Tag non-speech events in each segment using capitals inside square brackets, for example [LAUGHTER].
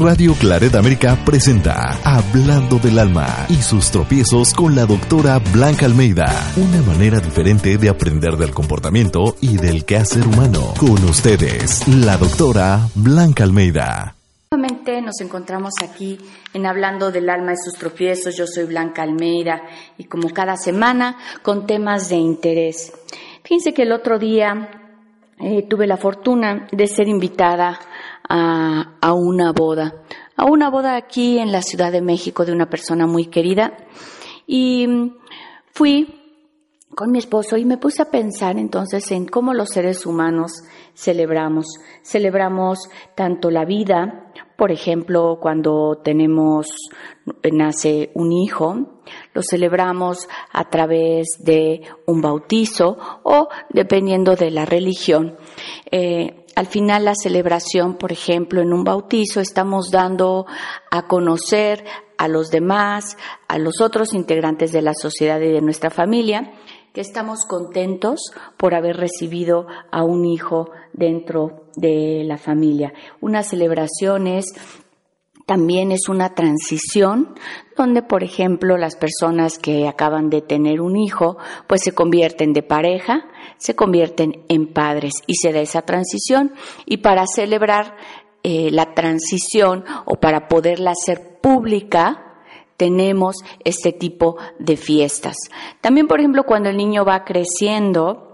Radio Claret América presenta Hablando del Alma y sus tropiezos con la doctora Blanca Almeida. Una manera diferente de aprender del comportamiento y del quehacer humano. Con ustedes, la doctora Blanca Almeida. Nuevamente nos encontramos aquí en Hablando del Alma y sus tropiezos. Yo soy Blanca Almeida y como cada semana con temas de interés. Fíjense que el otro día eh, tuve la fortuna de ser invitada a, una boda, a una boda aquí en la Ciudad de México de una persona muy querida. Y fui con mi esposo y me puse a pensar entonces en cómo los seres humanos celebramos. Celebramos tanto la vida, por ejemplo, cuando tenemos, nace un hijo, lo celebramos a través de un bautizo o dependiendo de la religión. Eh, al final la celebración, por ejemplo, en un bautizo, estamos dando a conocer a los demás, a los otros integrantes de la sociedad y de nuestra familia, que estamos contentos por haber recibido a un hijo dentro de la familia. Una celebración es también es una transición donde, por ejemplo, las personas que acaban de tener un hijo, pues se convierten de pareja, se convierten en padres y se da esa transición. Y para celebrar eh, la transición o para poderla hacer pública, tenemos este tipo de fiestas. También, por ejemplo, cuando el niño va creciendo,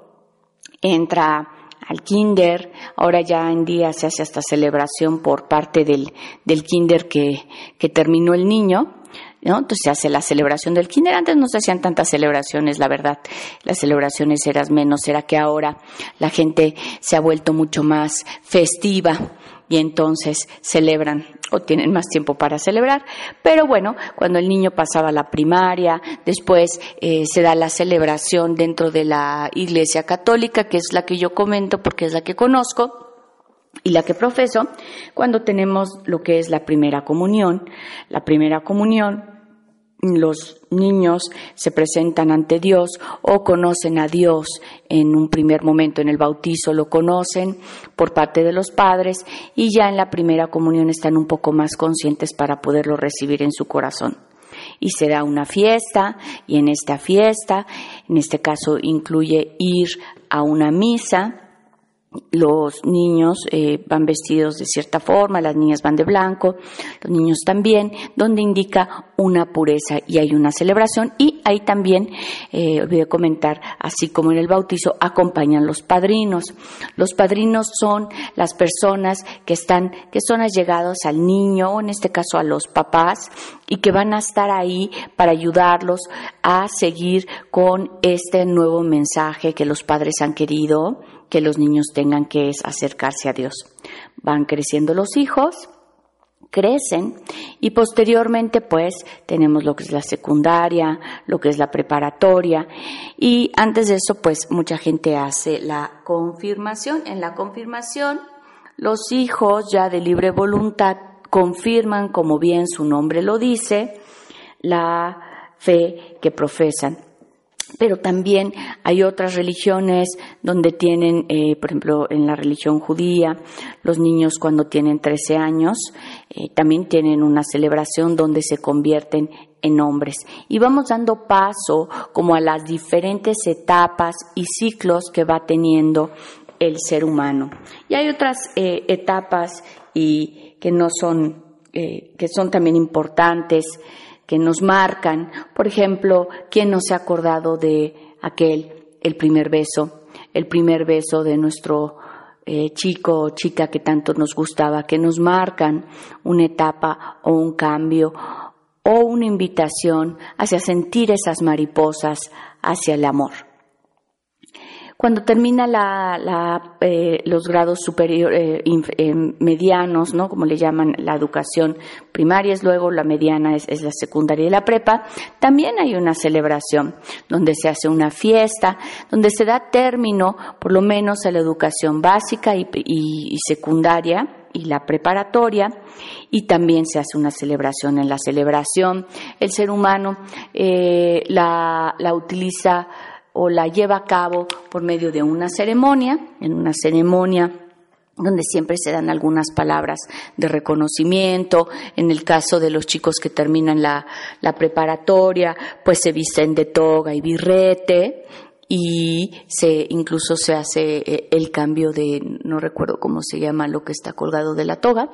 entra al kinder, ahora ya en día se hace hasta celebración por parte del, del kinder que, que terminó el niño, ¿no? Entonces se hace la celebración del kinder. Antes no se hacían tantas celebraciones, la verdad. Las celebraciones eran menos. Era que ahora la gente se ha vuelto mucho más festiva y entonces celebran o tienen más tiempo para celebrar. Pero bueno, cuando el niño pasaba la primaria, después eh, se da la celebración dentro de la Iglesia Católica, que es la que yo comento porque es la que conozco y la que profeso, cuando tenemos lo que es la primera comunión. La primera comunión los niños se presentan ante Dios o conocen a Dios en un primer momento en el bautizo, lo conocen por parte de los padres y ya en la primera comunión están un poco más conscientes para poderlo recibir en su corazón. Y se da una fiesta y en esta fiesta, en este caso incluye ir a una misa, los niños eh, van vestidos de cierta forma, las niñas van de blanco, los niños también, donde indica una pureza y hay una celebración y ahí también, eh, olvidé comentar, así como en el bautizo, acompañan los padrinos. Los padrinos son las personas que están, que son allegados al niño, en este caso a los papás, y que van a estar ahí para ayudarlos a seguir con este nuevo mensaje que los padres han querido que los niños tengan que es acercarse a Dios. Van creciendo los hijos, crecen y posteriormente pues tenemos lo que es la secundaria, lo que es la preparatoria y antes de eso pues mucha gente hace la confirmación. En la confirmación los hijos ya de libre voluntad confirman, como bien su nombre lo dice, la fe que profesan pero también hay otras religiones donde tienen, eh, por ejemplo, en la religión judía, los niños cuando tienen 13 años eh, también tienen una celebración donde se convierten en hombres. Y vamos dando paso como a las diferentes etapas y ciclos que va teniendo el ser humano. Y hay otras eh, etapas y que no son, que son también importantes que nos marcan. Por ejemplo, ¿quién no se ha acordado de aquel, el primer beso, el primer beso de nuestro eh, chico o chica que tanto nos gustaba, que nos marcan una etapa o un cambio o una invitación hacia sentir esas mariposas hacia el amor. Cuando termina la, eh, los grados superiores, eh, eh, medianos, ¿no? Como le llaman la educación primaria, es luego la mediana es, la secundaria y la prepa, también hay una celebración donde se hace una fiesta, donde se da término, por lo menos, a la educación básica y, secundaria y la preparatoria y también se hace una celebración. En la celebración el ser humano la, la utiliza o la lleva a cabo por medio de una ceremonia, en una ceremonia donde siempre se dan algunas palabras de reconocimiento. En el caso de los chicos que terminan la, la preparatoria, pues se visten de toga y birrete y se incluso se hace eh, el cambio de no recuerdo cómo se llama lo que está colgado de la toga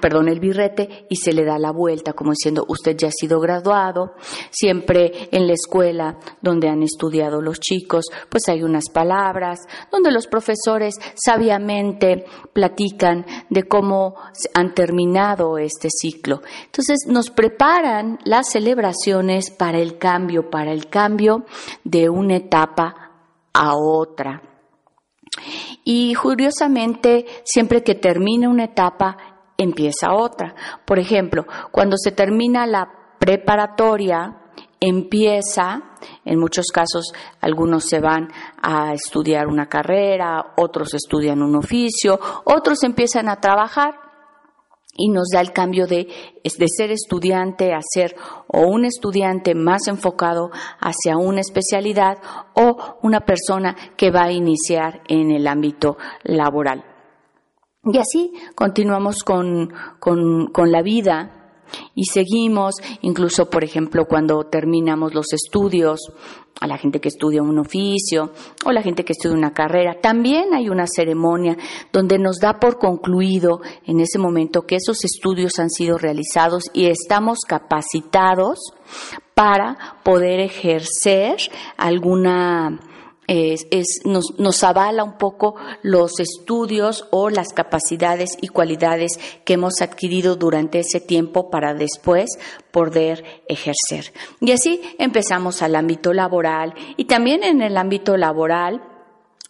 perdón, el birrete y se le da la vuelta como diciendo usted ya ha sido graduado. Siempre en la escuela donde han estudiado los chicos, pues hay unas palabras donde los profesores sabiamente platican de cómo han terminado este ciclo. Entonces nos preparan las celebraciones para el cambio, para el cambio de una etapa a otra. Y curiosamente, siempre que termina una etapa, empieza otra. Por ejemplo, cuando se termina la preparatoria, empieza, en muchos casos algunos se van a estudiar una carrera, otros estudian un oficio, otros empiezan a trabajar y nos da el cambio de, de ser estudiante a ser o un estudiante más enfocado hacia una especialidad o una persona que va a iniciar en el ámbito laboral. Y así continuamos con, con, con la vida y seguimos, incluso por ejemplo cuando terminamos los estudios, a la gente que estudia un oficio o la gente que estudia una carrera, también hay una ceremonia donde nos da por concluido en ese momento que esos estudios han sido realizados y estamos capacitados para poder ejercer alguna es, nos, nos avala un poco los estudios o las capacidades y cualidades que hemos adquirido durante ese tiempo para después poder ejercer. Y así empezamos al ámbito laboral y también en el ámbito laboral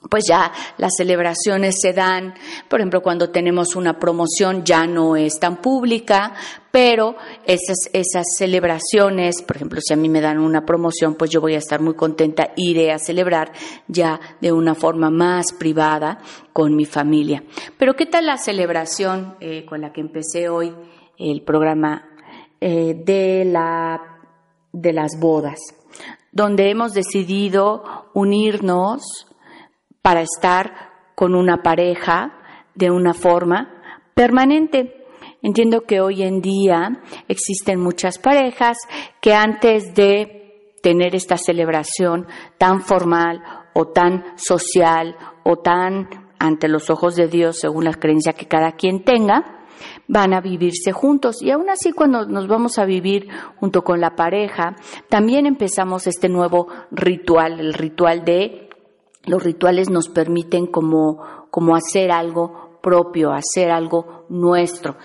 pues ya las celebraciones se dan, por ejemplo, cuando tenemos una promoción ya no es tan pública, pero esas, esas celebraciones, por ejemplo, si a mí me dan una promoción, pues yo voy a estar muy contenta, iré a celebrar ya de una forma más privada con mi familia. Pero ¿qué tal la celebración eh, con la que empecé hoy el programa eh, de, la, de las bodas? donde hemos decidido unirnos para estar con una pareja de una forma permanente. Entiendo que hoy en día existen muchas parejas que antes de tener esta celebración tan formal o tan social o tan ante los ojos de Dios según la creencia que cada quien tenga, van a vivirse juntos. Y aún así cuando nos vamos a vivir junto con la pareja, también empezamos este nuevo ritual, el ritual de los rituales nos permiten como, como hacer algo propio, hacer algo nuestro.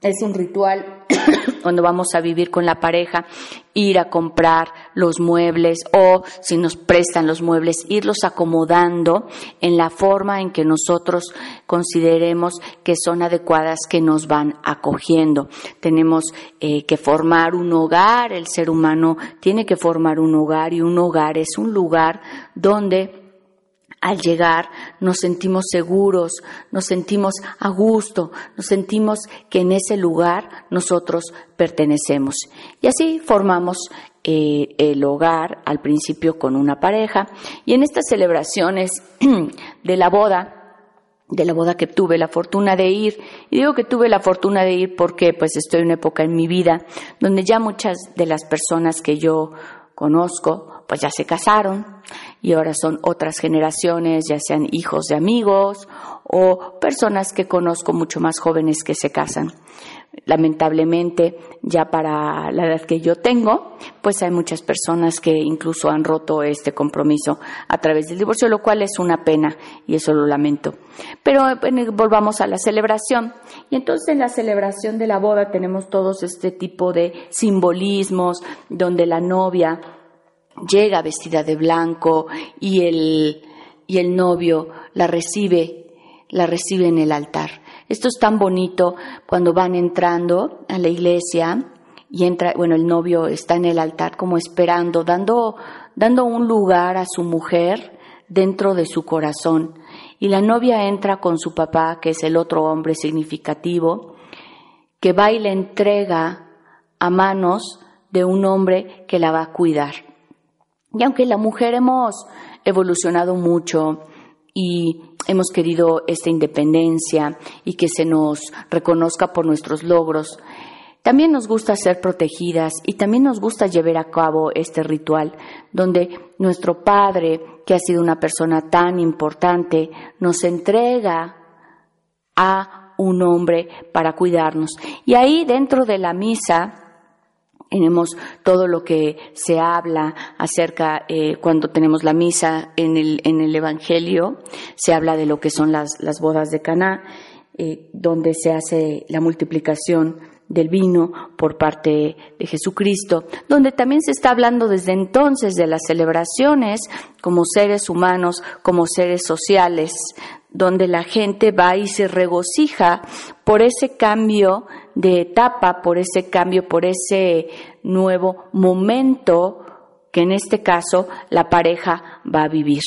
Es un ritual [COUGHS] cuando vamos a vivir con la pareja, ir a comprar los muebles o si nos prestan los muebles, irlos acomodando en la forma en que nosotros consideremos que son adecuadas, que nos van acogiendo. Tenemos eh, que formar un hogar, el ser humano tiene que formar un hogar y un hogar es un lugar donde al llegar nos sentimos seguros, nos sentimos a gusto, nos sentimos que en ese lugar nosotros pertenecemos. Y así formamos eh, el hogar al principio con una pareja y en estas celebraciones [CLEARS THROAT] de la boda, de la boda que tuve la fortuna de ir. Y digo que tuve la fortuna de ir porque pues estoy en una época en mi vida donde ya muchas de las personas que yo conozco pues ya se casaron, y ahora son otras generaciones, ya sean hijos de amigos o personas que conozco mucho más jóvenes que se casan. Lamentablemente, ya para la edad que yo tengo, pues hay muchas personas que incluso han roto este compromiso a través del divorcio, lo cual es una pena y eso lo lamento. Pero volvamos a la celebración. Y entonces en la celebración de la boda tenemos todos este tipo de simbolismos donde la novia llega vestida de blanco y el, y el novio la recibe, la recibe en el altar. Esto es tan bonito cuando van entrando a la iglesia y entra, bueno, el novio está en el altar como esperando, dando, dando un lugar a su mujer dentro de su corazón. Y la novia entra con su papá, que es el otro hombre significativo, que va y le entrega a manos de un hombre que la va a cuidar. Y aunque la mujer hemos evolucionado mucho y hemos querido esta independencia y que se nos reconozca por nuestros logros. También nos gusta ser protegidas y también nos gusta llevar a cabo este ritual donde nuestro Padre, que ha sido una persona tan importante, nos entrega a un hombre para cuidarnos. Y ahí dentro de la misa tenemos todo lo que se habla acerca eh, cuando tenemos la misa en el, en el Evangelio, se habla de lo que son las, las bodas de Caná, eh, donde se hace la multiplicación del vino por parte de Jesucristo, donde también se está hablando desde entonces de las celebraciones como seres humanos, como seres sociales, donde la gente va y se regocija por ese cambio de etapa, por ese cambio, por ese nuevo momento que en este caso la pareja va a vivir.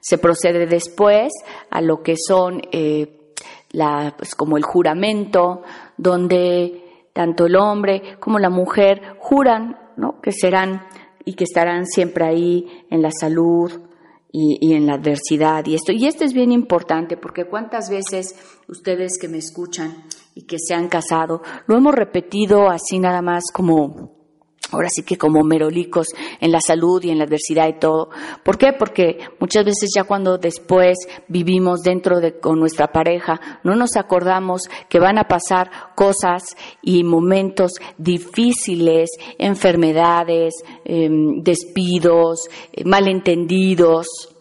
Se procede después a lo que son eh, la, pues como el juramento, donde tanto el hombre como la mujer juran ¿no? que serán y que estarán siempre ahí en la salud y, y, en la adversidad y esto. Y esto es bien importante porque cuántas veces ustedes que me escuchan y que se han casado, lo hemos repetido así nada más como ahora sí que como merolicos en la salud y en la adversidad y todo. ¿Por qué? Porque muchas veces ya cuando después vivimos dentro de con nuestra pareja, no nos acordamos que van a pasar cosas y momentos difíciles, enfermedades, em, despidos, eh, malentendidos,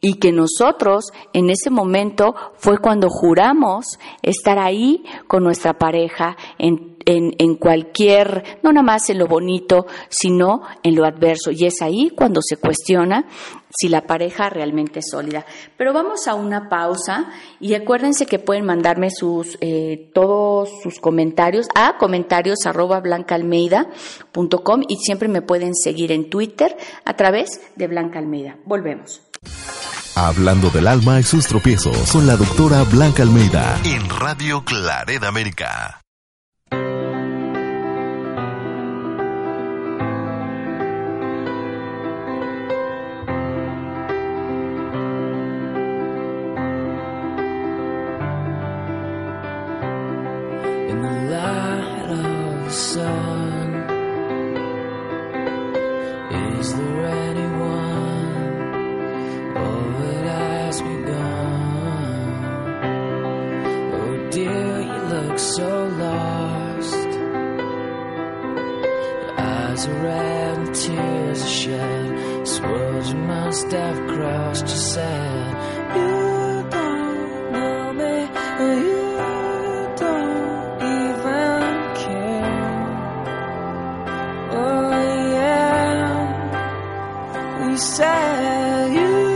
y que nosotros en ese momento fue cuando juramos estar ahí con nuestra pareja en, en, en, cualquier, no nada más en lo bonito, sino en lo adverso. Y es ahí cuando se cuestiona si la pareja realmente es sólida. Pero vamos a una pausa y acuérdense que pueden mandarme sus, eh, todos sus comentarios a comentarios blancaalmeida.com y siempre me pueden seguir en Twitter a través de Blanca Almeida. Volvemos. Hablando del alma y sus tropiezos con la doctora Blanca Almeida en Radio Claret América. you.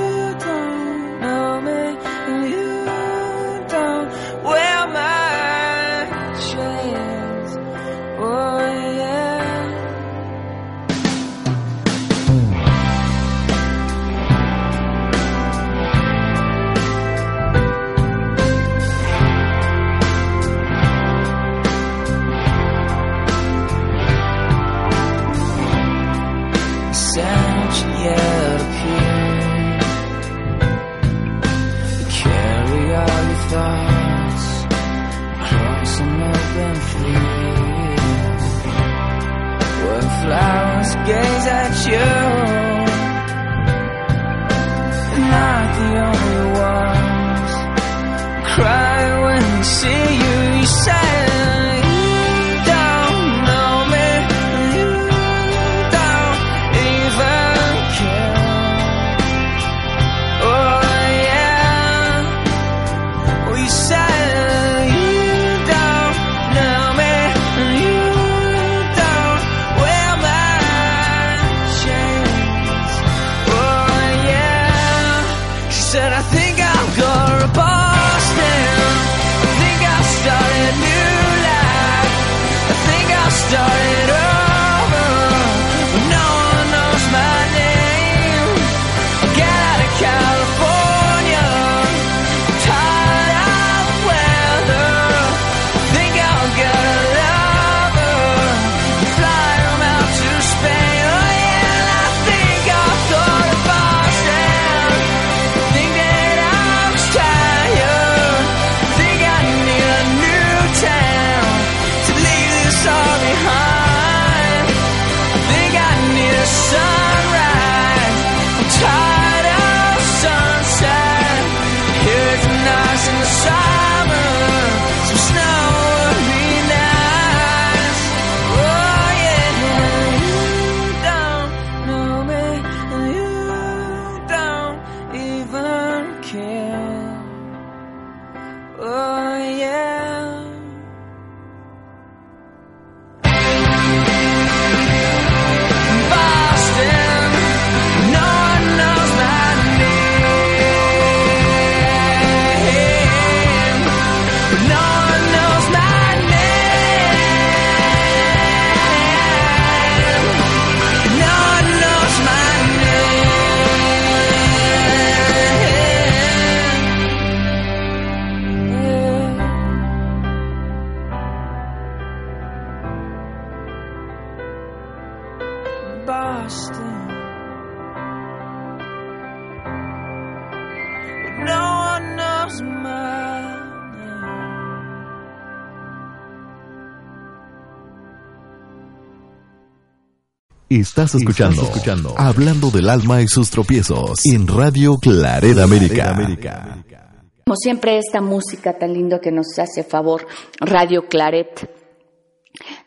Estás escuchando, escuchando Hablando del alma y sus tropiezos en Radio Claret América. Como siempre, esta música tan lindo que nos hace favor Radio Claret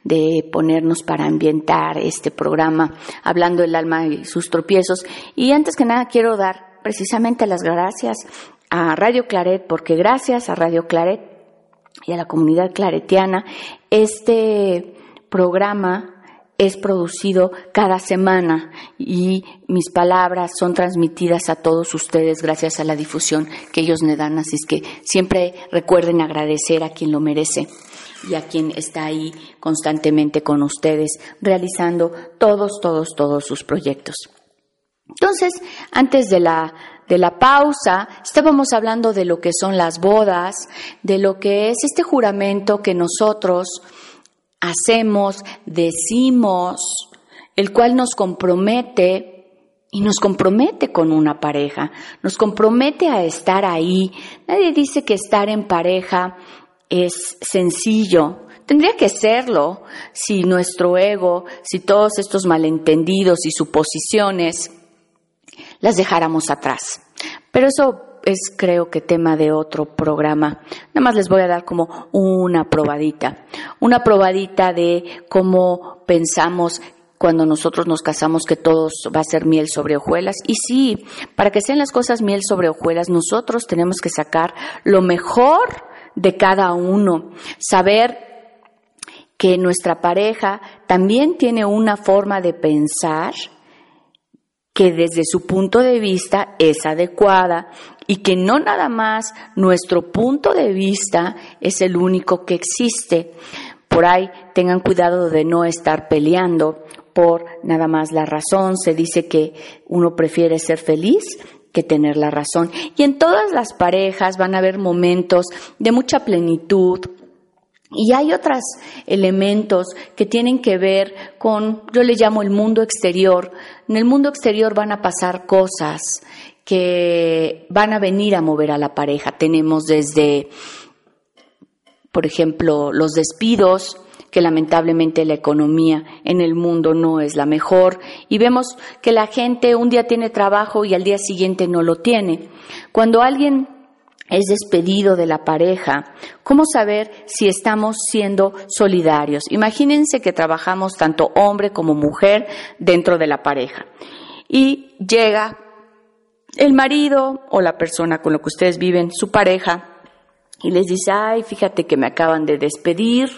de ponernos para ambientar este programa, hablando del alma y sus tropiezos. Y antes que nada quiero dar precisamente las gracias a Radio Claret, porque gracias a Radio Claret y a la comunidad claretiana, este programa es producido cada semana y mis palabras son transmitidas a todos ustedes gracias a la difusión que ellos me dan. Así es que siempre recuerden agradecer a quien lo merece y a quien está ahí constantemente con ustedes realizando todos, todos, todos sus proyectos. Entonces, antes de la, de la pausa, estábamos hablando de lo que son las bodas, de lo que es este juramento que nosotros hacemos, decimos, el cual nos compromete y nos compromete con una pareja, nos compromete a estar ahí. Nadie dice que estar en pareja es sencillo. Tendría que serlo si nuestro ego, si todos estos malentendidos y suposiciones las dejáramos atrás. Pero eso es creo que tema de otro programa. Nada más les voy a dar como una probadita, una probadita de cómo pensamos cuando nosotros nos casamos que todo va a ser miel sobre hojuelas. Y sí, para que sean las cosas miel sobre hojuelas, nosotros tenemos que sacar lo mejor de cada uno, saber que nuestra pareja también tiene una forma de pensar que desde su punto de vista es adecuada y que no nada más nuestro punto de vista es el único que existe. Por ahí tengan cuidado de no estar peleando por nada más la razón. Se dice que uno prefiere ser feliz que tener la razón. Y en todas las parejas van a haber momentos de mucha plenitud, y hay otros elementos que tienen que ver con, yo le llamo el mundo exterior. En el mundo exterior van a pasar cosas que van a venir a mover a la pareja. Tenemos desde, por ejemplo, los despidos, que lamentablemente la economía en el mundo no es la mejor y vemos que la gente un día tiene trabajo y al día siguiente no lo tiene. Cuando alguien es despedido de la pareja, ¿cómo saber si estamos siendo solidarios? Imagínense que trabajamos tanto hombre como mujer dentro de la pareja y llega el marido o la persona con la que ustedes viven, su pareja, y les dice, ay, fíjate que me acaban de despedir,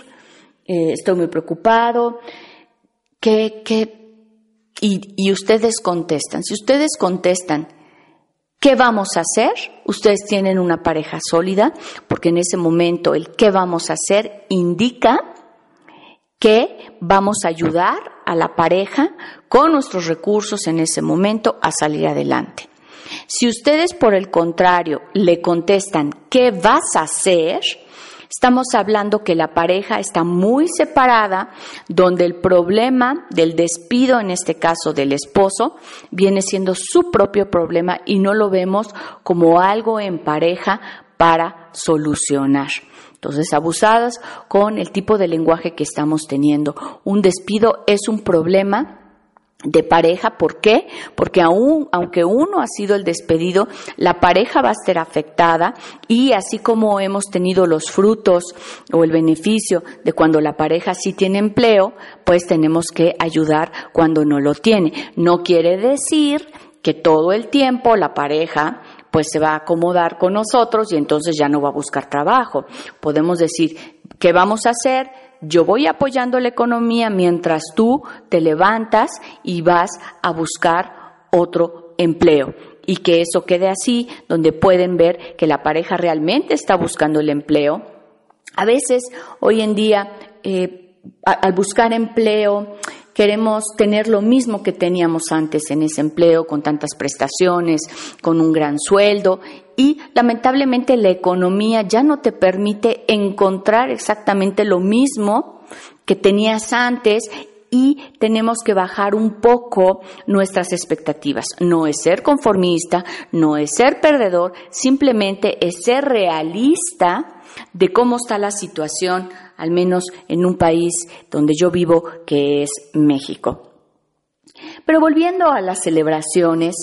eh, estoy muy preocupado, ¿qué, qué? Y, y ustedes contestan. Si ustedes contestan, ¿Qué vamos a hacer? Ustedes tienen una pareja sólida, porque en ese momento el qué vamos a hacer indica que vamos a ayudar a la pareja con nuestros recursos en ese momento a salir adelante. Si ustedes, por el contrario, le contestan, ¿qué vas a hacer? Estamos hablando que la pareja está muy separada, donde el problema del despido, en este caso del esposo, viene siendo su propio problema y no lo vemos como algo en pareja para solucionar. Entonces, abusadas con el tipo de lenguaje que estamos teniendo. Un despido es un problema de pareja. ¿Por qué? Porque aún, aunque uno ha sido el despedido, la pareja va a ser afectada y así como hemos tenido los frutos o el beneficio de cuando la pareja sí tiene empleo, pues tenemos que ayudar cuando no lo tiene. No quiere decir que todo el tiempo la pareja pues se va a acomodar con nosotros y entonces ya no va a buscar trabajo. Podemos decir, ¿qué vamos a hacer? Yo voy apoyando la economía mientras tú te levantas y vas a buscar otro empleo y que eso quede así, donde pueden ver que la pareja realmente está buscando el empleo. A veces, hoy en día, eh, al buscar empleo, queremos tener lo mismo que teníamos antes en ese empleo, con tantas prestaciones, con un gran sueldo, y lamentablemente la economía ya no te permite encontrar exactamente lo mismo que tenías antes y tenemos que bajar un poco nuestras expectativas. No es ser conformista, no es ser perdedor, simplemente es ser realista de cómo está la situación, al menos en un país donde yo vivo, que es México. Pero volviendo a las celebraciones,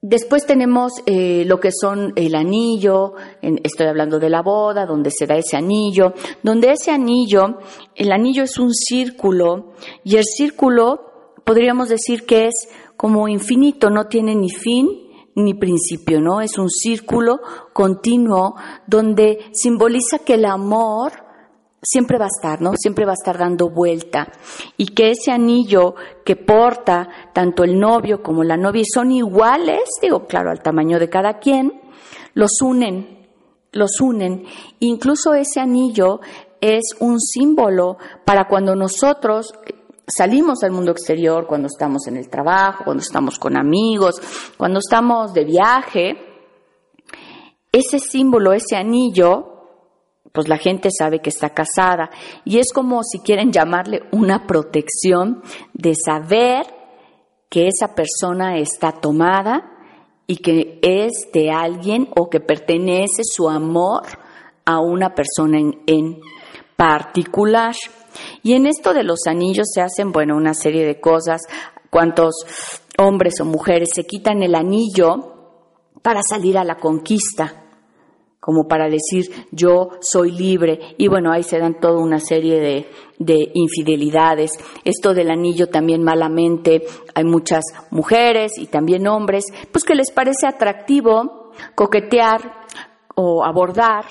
Después tenemos eh, lo que son el anillo, estoy hablando de la boda, donde se da ese anillo, donde ese anillo, el anillo es un círculo y el círculo podríamos decir que es como infinito, no tiene ni fin ni principio, ¿no? Es un círculo continuo donde simboliza que el amor siempre va a estar, ¿no? Siempre va a estar dando vuelta. Y que ese anillo que porta tanto el novio como la novia son iguales, digo, claro, al tamaño de cada quien, los unen, los unen. Incluso ese anillo es un símbolo para cuando nosotros salimos al mundo exterior, cuando estamos en el trabajo, cuando estamos con amigos, cuando estamos de viaje, ese símbolo, ese anillo, pues la gente sabe que está casada y es como si quieren llamarle una protección de saber que esa persona está tomada y que es de alguien o que pertenece su amor a una persona en, en particular. Y en esto de los anillos se hacen, bueno, una serie de cosas. Cuántos hombres o mujeres se quitan el anillo para salir a la conquista como para decir yo soy libre y bueno, ahí se dan toda una serie de, de, infidelidades. Esto del anillo también malamente, hay muchas mujeres y también hombres, pues que les parece atractivo coquetear o abordar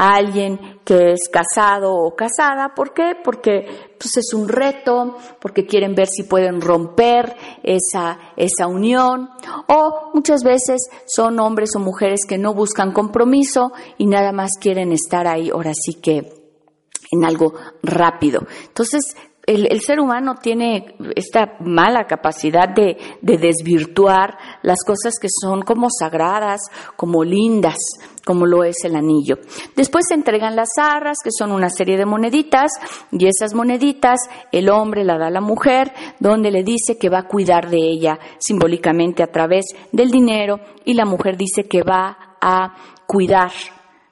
a alguien que es casado o casada. ¿Por qué? Porque pues, es un reto, porque quieren ver si pueden romper esa, esa unión. O muchas veces son hombres o mujeres que no buscan compromiso y nada más quieren estar ahí, ahora sí que en algo rápido. Entonces, el, ser humano tiene esta mala capacidad de, de, desvirtuar las cosas que son como sagradas, como lindas, como lo es el anillo. Después se entregan las arras, que son una serie de moneditas, y esas moneditas el hombre la da a la mujer, donde le dice que va a cuidar de ella simbólicamente a través del dinero, y la mujer dice que va a cuidar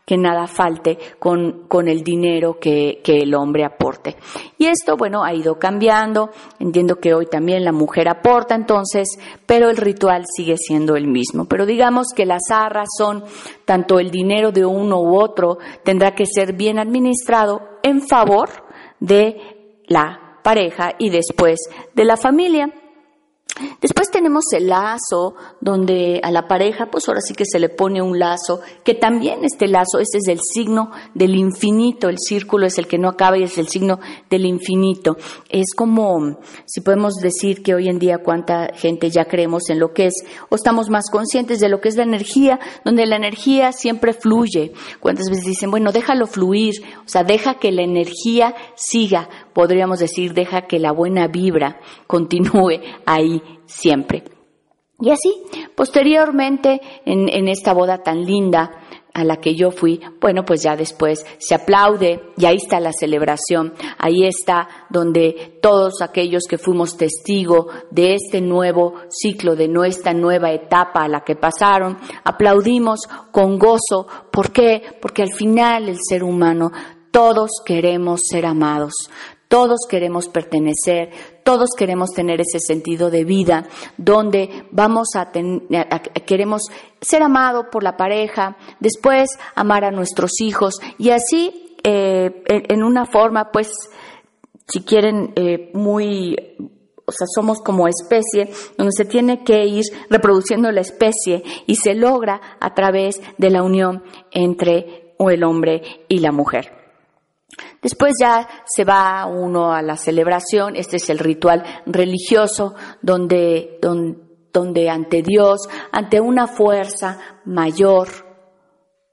que nada falte con, con el dinero que, que, el hombre aporte. Y esto, bueno, ha ido cambiando. Entiendo que hoy también la mujer aporta entonces, pero el ritual sigue siendo el mismo. Pero digamos que las arras son tanto el dinero de uno u otro, tendrá que ser bien administrado en favor de la pareja y después de la familia. Después tenemos el lazo, donde a la pareja, pues ahora sí que se le pone un lazo, que también este lazo, este es el signo del infinito, el círculo es el que no acaba y es el signo del infinito. Es como, si podemos decir que hoy en día cuánta gente ya creemos en lo que es, o estamos más conscientes de lo que es la energía, donde la energía siempre fluye. Cuántas veces dicen, bueno, déjalo fluir, o sea, deja que la energía siga, podríamos decir, deja que la buena vibra continúe ahí siempre. Y así, posteriormente, en, esta boda tan linda a la que yo fui, bueno, pues ya después se aplaude y ahí está la celebración, ahí está donde todos aquellos que fuimos testigo de este nuevo ciclo, de nuestra nueva etapa a la que pasaron, aplaudimos con gozo. ¿Por qué? Porque al final el ser humano todos queremos ser amados, todos queremos pertenecer, todos queremos tener ese sentido de vida donde vamos a, tener, queremos ser amados por la pareja, después amar a nuestros hijos y así eh, en una forma, pues, si quieren, eh, muy o sea, somos como especie, donde se tiene que ir reproduciendo la especie y se logra a través de la unión entre el hombre y la mujer. Después ya se va uno a la celebración, este es el ritual religioso donde, donde, ante Dios, ante una fuerza mayor,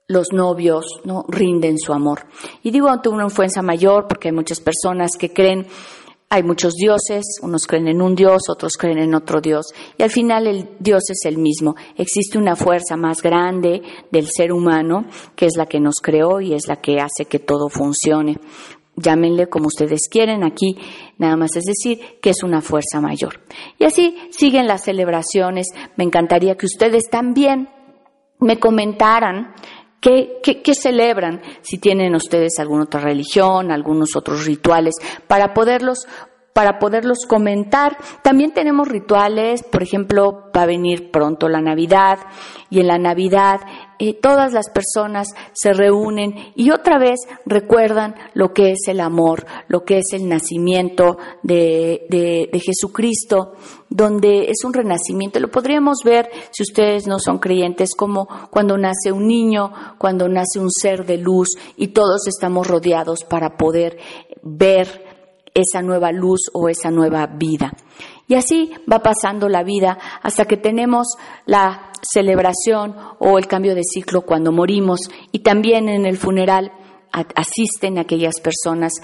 los novios no rinden su amor. Y digo ante una fuerza mayor porque hay muchas personas que creen hay muchos dioses, unos creen en un dios, otros creen en otro dios, y al final el dios es el mismo. Existe una fuerza más grande del ser humano, que es la que nos creó y es la que hace que todo funcione. llámenle como ustedes quieren, aquí nada más es decir que es una fuerza mayor. Y así siguen las celebraciones. Me encantaría que ustedes también me comentaran ¿Qué, celebran? Si tienen ustedes alguna otra religión, algunos otros rituales, para poderlos para poderlos comentar. También tenemos rituales, por ejemplo, va a venir pronto la Navidad y en la Navidad eh, todas las personas se reúnen y otra vez recuerdan lo que es el amor, lo que es el nacimiento de, de, de Jesucristo, donde es un renacimiento. Lo podríamos ver, si ustedes no son creyentes, como cuando nace un niño, cuando nace un ser de luz y todos estamos rodeados para poder ver esa nueva luz o esa nueva vida. Y así va pasando la vida hasta que tenemos la celebración o el cambio de ciclo cuando morimos y también en el funeral asisten aquellas personas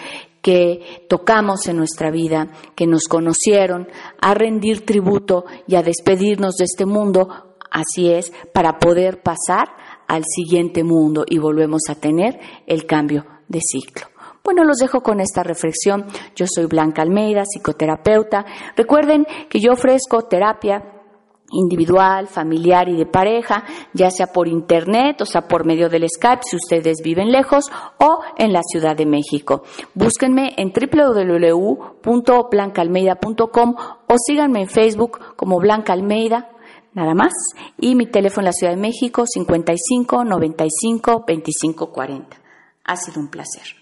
que tocamos en nuestra vida, que nos conocieron, a rendir tributo y a despedirnos de este mundo, así es, para poder pasar al siguiente mundo y volvemos a tener el cambio de ciclo. Bueno, los dejo con esta reflexión. Yo soy Blanca Almeida, psicoterapeuta. Recuerden que yo ofrezco terapia individual, familiar y de pareja, ya sea por internet, o sea, por medio del Skype, si ustedes viven lejos, o en la Ciudad de México. Búsquenme en www.blancaalmeida.com o síganme en Facebook como Blanca Almeida, nada más, y mi teléfono en la Ciudad de México 55 95 25 40. Ha sido un placer.